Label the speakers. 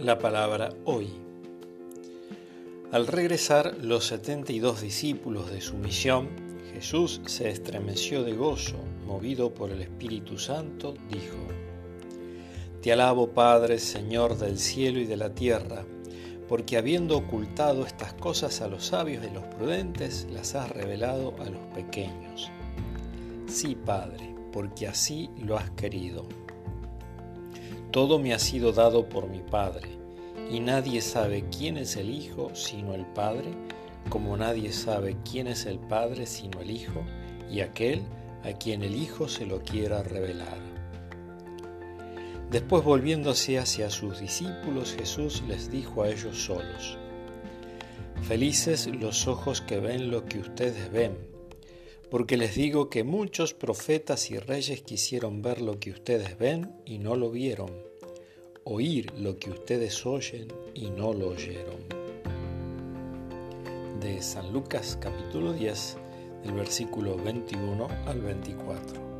Speaker 1: La palabra hoy. Al regresar los setenta y dos discípulos de su misión, Jesús se estremeció de gozo, movido por el Espíritu Santo, dijo, Te alabo Padre, Señor del cielo y de la tierra, porque habiendo ocultado estas cosas a los sabios y los prudentes, las has revelado a los pequeños. Sí, Padre, porque así lo has querido. Todo me ha sido dado por mi Padre, y nadie sabe quién es el Hijo sino el Padre, como nadie sabe quién es el Padre sino el Hijo, y aquel a quien el Hijo se lo quiera revelar. Después volviéndose hacia sus discípulos, Jesús les dijo a ellos solos, Felices los ojos que ven lo que ustedes ven, porque les digo que muchos profetas y reyes quisieron ver lo que ustedes ven y no lo vieron, oír lo que ustedes oyen y no lo oyeron. De San Lucas capítulo 10, del versículo 21 al 24.